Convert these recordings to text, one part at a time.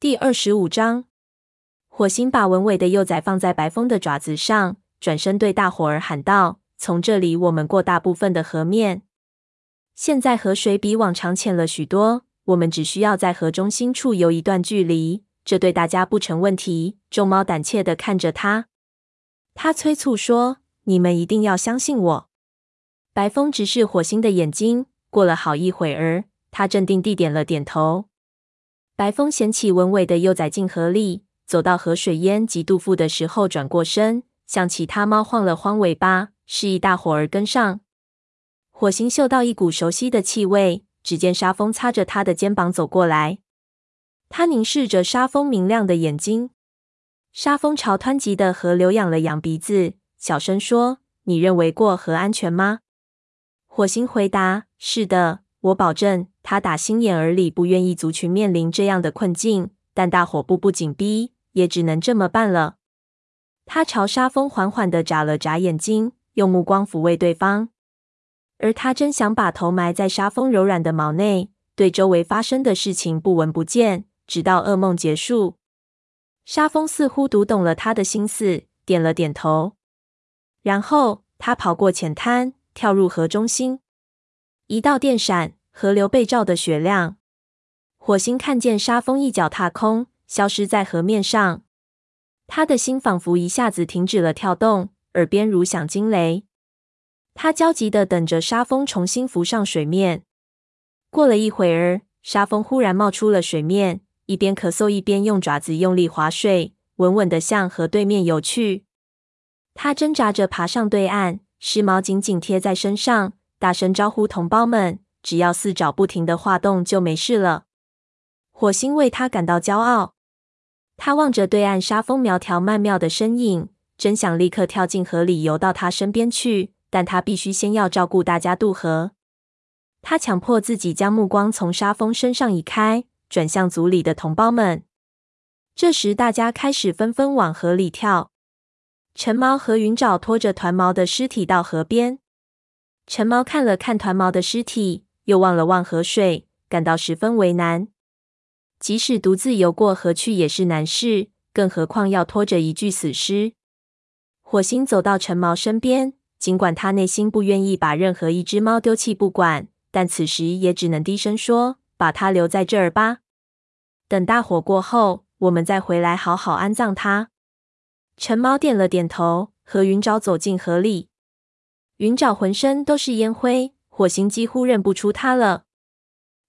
第二十五章，火星把文伟的幼崽放在白风的爪子上，转身对大伙儿喊道：“从这里我们过大部分的河面。现在河水比往常浅了许多，我们只需要在河中心处游一段距离，这对大家不成问题。”众猫胆怯地看着他，他催促说：“你们一定要相信我。”白风直视火星的眼睛，过了好一会儿，他镇定地点了点头。白风掀起文伟的幼崽进河里，走到河水淹及肚腹的时候，转过身，向其他猫晃了晃尾巴，示意大伙儿跟上。火星嗅到一股熟悉的气味，只见沙风擦着他的肩膀走过来。他凝视着沙风明亮的眼睛，沙风朝湍急的河流仰了仰鼻子，小声说：“你认为过河安全吗？”火星回答：“是的，我保证。”他打心眼儿里不愿意族群面临这样的困境，但大伙步步紧逼，也只能这么办了。他朝沙峰缓缓地眨了眨眼睛，用目光抚慰对方。而他真想把头埋在沙峰柔软的毛内，对周围发生的事情不闻不见，直到噩梦结束。沙峰似乎读懂了他的心思，点了点头。然后他跑过浅滩，跳入河中心，一道电闪。河流被照得雪亮，火星看见沙风一脚踏空，消失在河面上。他的心仿佛一下子停止了跳动，耳边如响惊雷。他焦急的等着沙风重新浮上水面。过了一会儿，沙风忽然冒出了水面，一边咳嗽一边用爪子用力划水，稳稳的向河对面游去。他挣扎着爬上对岸，湿毛紧紧贴在身上，大声招呼同胞们。只要四爪不停的划动，就没事了。火星为他感到骄傲。他望着对岸沙风苗条曼妙的身影，真想立刻跳进河里游到他身边去，但他必须先要照顾大家渡河。他强迫自己将目光从沙峰身上移开，转向组里的同胞们。这时，大家开始纷纷往河里跳。陈毛和云沼拖着团毛的尸体到河边。陈毛看了看团毛的尸体。又望了望河水，感到十分为难。即使独自游过河去也是难事，更何况要拖着一具死尸。火星走到陈毛身边，尽管他内心不愿意把任何一只猫丢弃不管，但此时也只能低声说：“把它留在这儿吧，等大火过后，我们再回来好好安葬它。”陈毛点了点头，和云沼走进河里。云沼浑身都是烟灰。火星几乎认不出他了。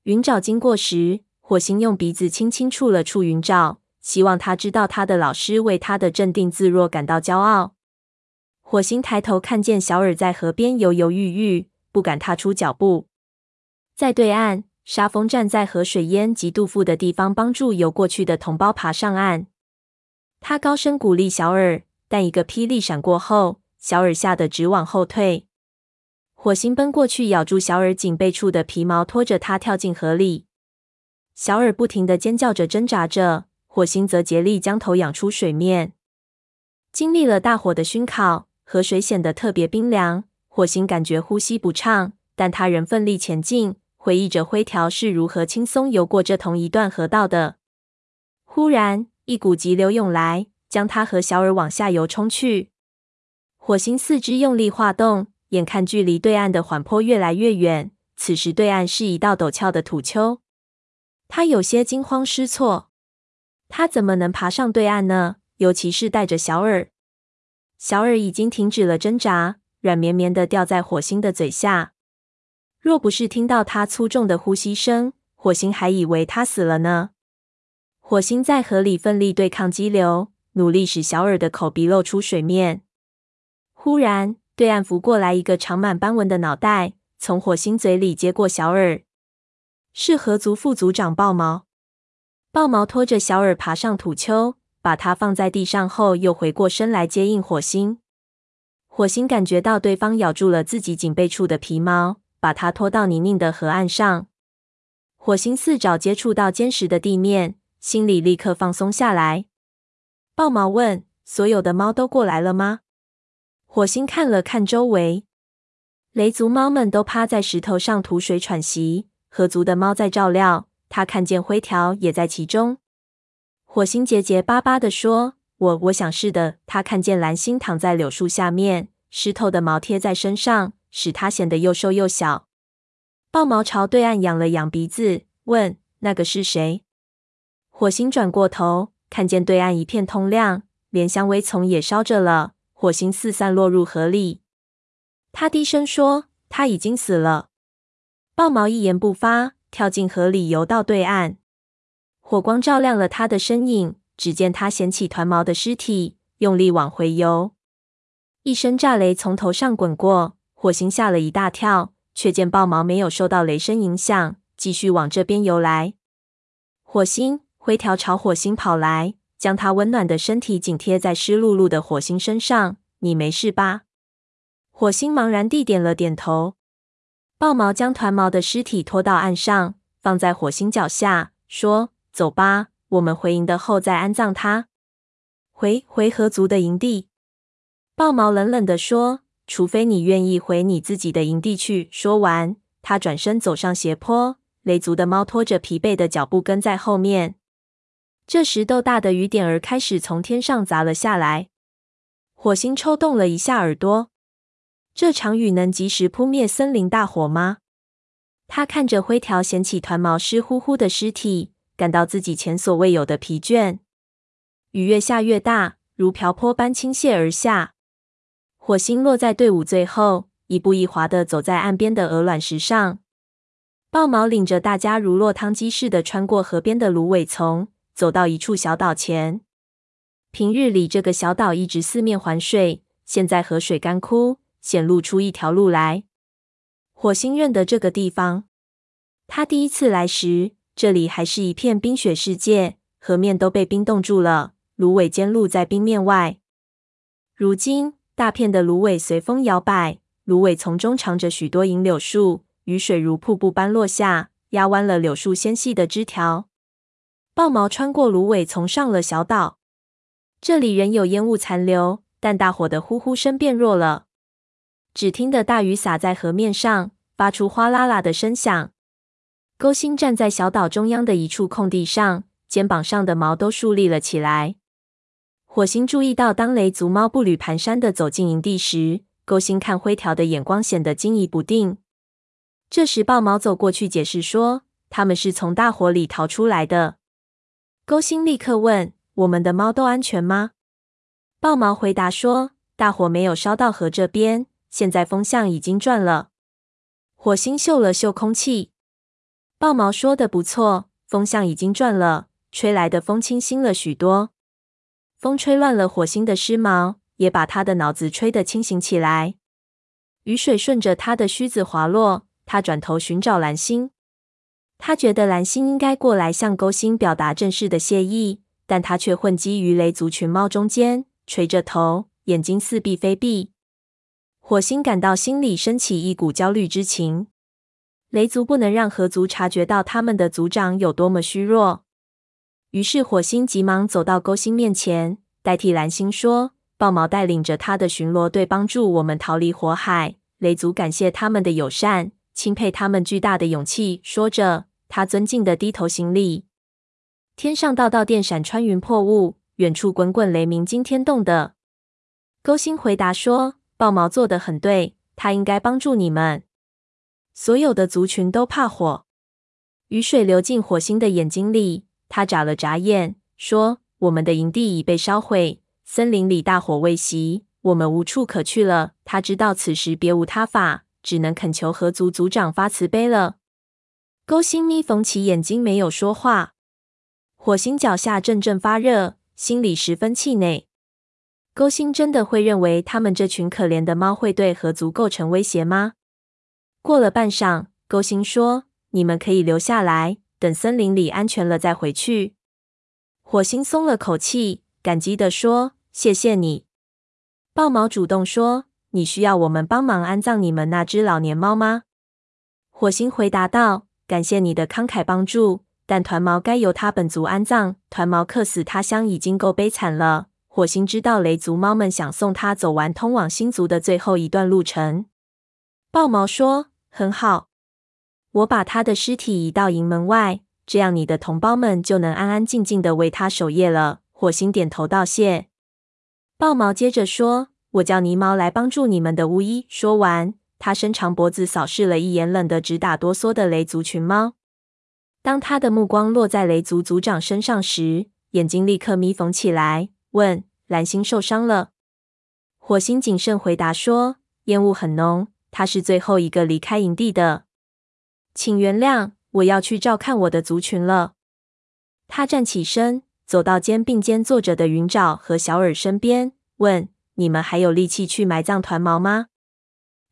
云沼经过时，火星用鼻子轻轻触了触云沼，希望他知道他的老师为他的镇定自若感到骄傲。火星抬头看见小耳在河边犹犹豫豫，不敢踏出脚步。在对岸，沙风站在河水淹及肚腹的地方，帮助游过去的同胞爬上岸。他高声鼓励小耳，但一个霹雳闪过后，小耳吓得直往后退。火星奔过去，咬住小耳颈背处的皮毛，拖着它跳进河里。小耳不停地尖叫着，挣扎着。火星则竭力将头仰出水面。经历了大火的熏烤，河水显得特别冰凉。火星感觉呼吸不畅，但他仍奋力前进，回忆着灰条是如何轻松游过这同一段河道的。忽然，一股急流涌来，将他和小耳往下游冲去。火星四肢用力划动。眼看距离对岸的缓坡越来越远，此时对岸是一道陡峭的土丘，他有些惊慌失措。他怎么能爬上对岸呢？尤其是带着小耳。小耳已经停止了挣扎，软绵绵的掉在火星的嘴下。若不是听到他粗重的呼吸声，火星还以为他死了呢。火星在河里奋力对抗激流，努力使小耳的口鼻露出水面。忽然，对岸浮过来一个长满斑纹的脑袋，从火星嘴里接过小耳，是河族副族长豹毛。豹毛拖着小耳爬上土丘，把它放在地上后，又回过身来接应火星。火星感觉到对方咬住了自己颈背处的皮毛，把它拖到泥泞的河岸上。火星四爪接触到坚实的地面，心里立刻放松下来。豹毛问：“所有的猫都过来了吗？”火星看了看周围，雷族猫们都趴在石头上吐水喘息，河族的猫在照料。他看见灰条也在其中。火星结结巴巴地说：“我我想是的。”他看见蓝星躺在柳树下面，湿透的毛贴在身上，使他显得又瘦又小。豹毛朝对岸仰了仰鼻子，问：“那个是谁？”火星转过头，看见对岸一片通亮，连香薇丛也烧着了，火星四散落入河里。他低声说：“他已经死了。”豹毛一言不发，跳进河里游到对岸。火光照亮了他的身影，只见他捡起团毛的尸体，用力往回游。一声炸雷从头上滚过，火星吓了一大跳，却见豹毛没有受到雷声影响，继续往这边游来。火星，灰条朝火星跑来，将他温暖的身体紧贴在湿漉漉的火星身上。你没事吧？火星茫然地点了点头。豹毛将团毛的尸体拖到岸上，放在火星脚下，说。走吧，我们回营的后再安葬他。回回合族的营地。豹毛冷冷地说：“除非你愿意回你自己的营地去。”说完，他转身走上斜坡。雷族的猫拖着疲惫的脚步跟在后面。这时，豆大的雨点儿开始从天上砸了下来。火星抽动了一下耳朵。这场雨能及时扑灭森林大火吗？他看着灰条捡起团毛湿乎乎的尸体。感到自己前所未有的疲倦。雨越下越大，如瓢泼般倾泻而下。火星落在队伍最后，一步一滑地走在岸边的鹅卵石上。豹毛领着大家如落汤鸡似的穿过河边的芦苇丛，走到一处小岛前。平日里，这个小岛一直四面环水，现在河水干枯，显露出一条路来。火星认得这个地方，他第一次来时。这里还是一片冰雪世界，河面都被冰冻住了，芦苇间露在冰面外。如今，大片的芦苇随风摇摆，芦苇丛中长着许多银柳树，雨水如瀑布般落下，压弯了柳树纤细的枝条。豹毛穿过芦苇丛上了小岛，这里仍有烟雾残留，但大火的呼呼声变弱了。只听得大雨洒在河面上，发出哗啦啦的声响。勾心站在小岛中央的一处空地上，肩膀上的毛都竖立了起来。火星注意到，当雷族猫步履蹒跚地走进营地时，勾心看灰条的眼光显得惊疑不定。这时，豹毛走过去解释说：“他们是从大火里逃出来的。”勾心立刻问：“我们的猫都安全吗？”豹毛回答说：“大火没有烧到河这边，现在风向已经转了。”火星嗅了嗅空气。豹毛说的不错，风向已经转了，吹来的风清新了许多。风吹乱了火星的湿毛，也把他的脑子吹得清醒起来。雨水顺着他的须子滑落，他转头寻找蓝星。他觉得蓝星应该过来向勾心表达正式的谢意，但他却混迹于雷族群猫中间，垂着头，眼睛似闭非闭。火星感到心里升起一股焦虑之情。雷族不能让河族察觉到他们的族长有多么虚弱，于是火星急忙走到勾心面前，代替蓝星说：“豹毛带领着他的巡逻队帮助我们逃离火海，雷族感谢他们的友善，钦佩他们巨大的勇气。”说着，他尊敬地低头行礼。天上道道电闪穿云破雾，远处滚滚雷鸣惊天动的。勾心回答说：“豹毛做得很对，他应该帮助你们。”所有的族群都怕火。雨水流进火星的眼睛里，他眨了眨眼，说：“我们的营地已被烧毁，森林里大火未熄，我们无处可去了。”他知道此时别无他法，只能恳求河族族长发慈悲了。勾心眯缝起眼睛，没有说话。火星脚下阵阵发热，心里十分气馁。勾心真的会认为他们这群可怜的猫会对河族构成威胁吗？过了半晌，勾心说：“你们可以留下来，等森林里安全了再回去。”火星松了口气，感激地说：“谢谢你。”豹毛主动说：“你需要我们帮忙安葬你们那只老年猫吗？”火星回答道：“感谢你的慷慨帮助，但团毛该由他本族安葬。团毛客死他乡已经够悲惨了。”火星知道雷族猫们想送他走完通往星族的最后一段路程。豹毛说。很好，我把他的尸体移到营门外，这样你的同胞们就能安安静静的为他守夜了。”火星点头道谢。豹毛接着说：“我叫泥毛来帮助你们的巫医。”说完，他伸长脖子扫视了一眼冷得直打哆嗦的雷族群猫。当他的目光落在雷族族长身上时，眼睛立刻眯缝起来，问：“蓝星受伤了？”火星谨慎回答说：“烟雾很浓，他是最后一个离开营地的。请原谅，我要去照看我的族群了。”他站起身。走到肩并肩坐着的云爪和小耳身边，问：“你们还有力气去埋葬团毛吗？”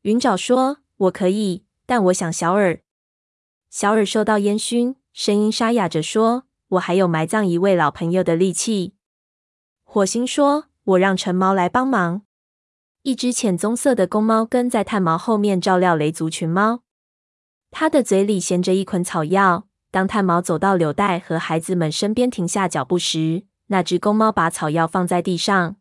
云爪说：“我可以，但我想小耳。”小耳受到烟熏，声音沙哑着说：“我还有埋葬一位老朋友的力气。”火星说：“我让橙毛来帮忙。”一只浅棕色的公猫跟在炭毛后面照料雷族群猫，它的嘴里衔着一捆草药。当炭毛走到柳带和孩子们身边停下脚步时，那只公猫把草药放在地上。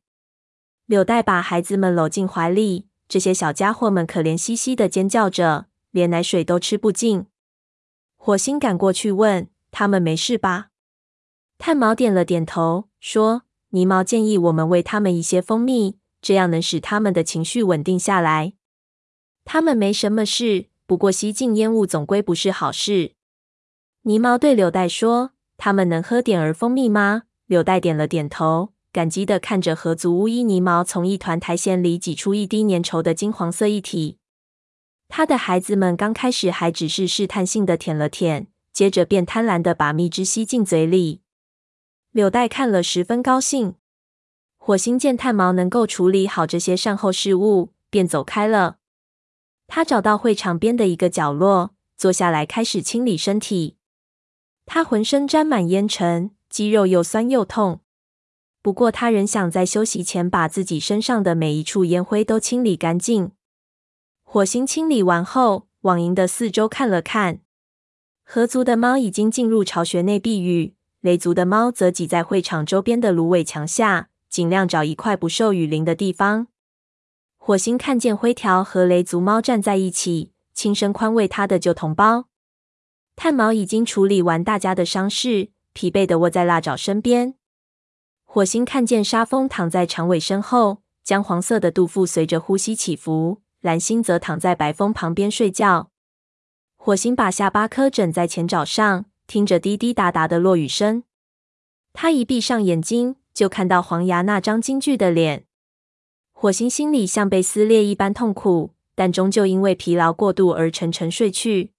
柳带把孩子们搂进怀里，这些小家伙们可怜兮兮的尖叫着，连奶水都吃不进。火星赶过去问：“他们没事吧？”炭毛点了点头，说：“泥毛建议我们喂他们一些蜂蜜，这样能使他们的情绪稳定下来。他们没什么事，不过吸进烟雾总归不是好事。”泥毛对柳带说：“他们能喝点儿蜂蜜吗？”柳带点了点头，感激的看着合族巫医泥毛从一团苔藓里挤出一滴粘稠的金黄色液体。他的孩子们刚开始还只是试探性的舔了舔，接着便贪婪的把蜜汁吸进嘴里。柳带看了十分高兴。火星见炭毛能够处理好这些善后事务，便走开了。他找到会场边的一个角落，坐下来开始清理身体。他浑身沾满烟尘，肌肉又酸又痛。不过，他仍想在休息前把自己身上的每一处烟灰都清理干净。火星清理完后，往营的四周看了看。河族的猫已经进入巢穴内避雨，雷族的猫则挤在会场周边的芦苇墙下，尽量找一块不受雨淋的地方。火星看见灰条和雷族猫站在一起，轻声宽慰他的旧同胞。炭毛已经处理完大家的伤势，疲惫的卧在蜡爪身边。火星看见沙风躺在长尾身后，姜黄色的肚腹随着呼吸起伏。蓝星则躺在白风旁边睡觉。火星把下巴磕枕在前爪上，听着滴滴答答的落雨声。他一闭上眼睛，就看到黄牙那张惊惧的脸。火星心里像被撕裂一般痛苦，但终究因为疲劳过度而沉沉睡去。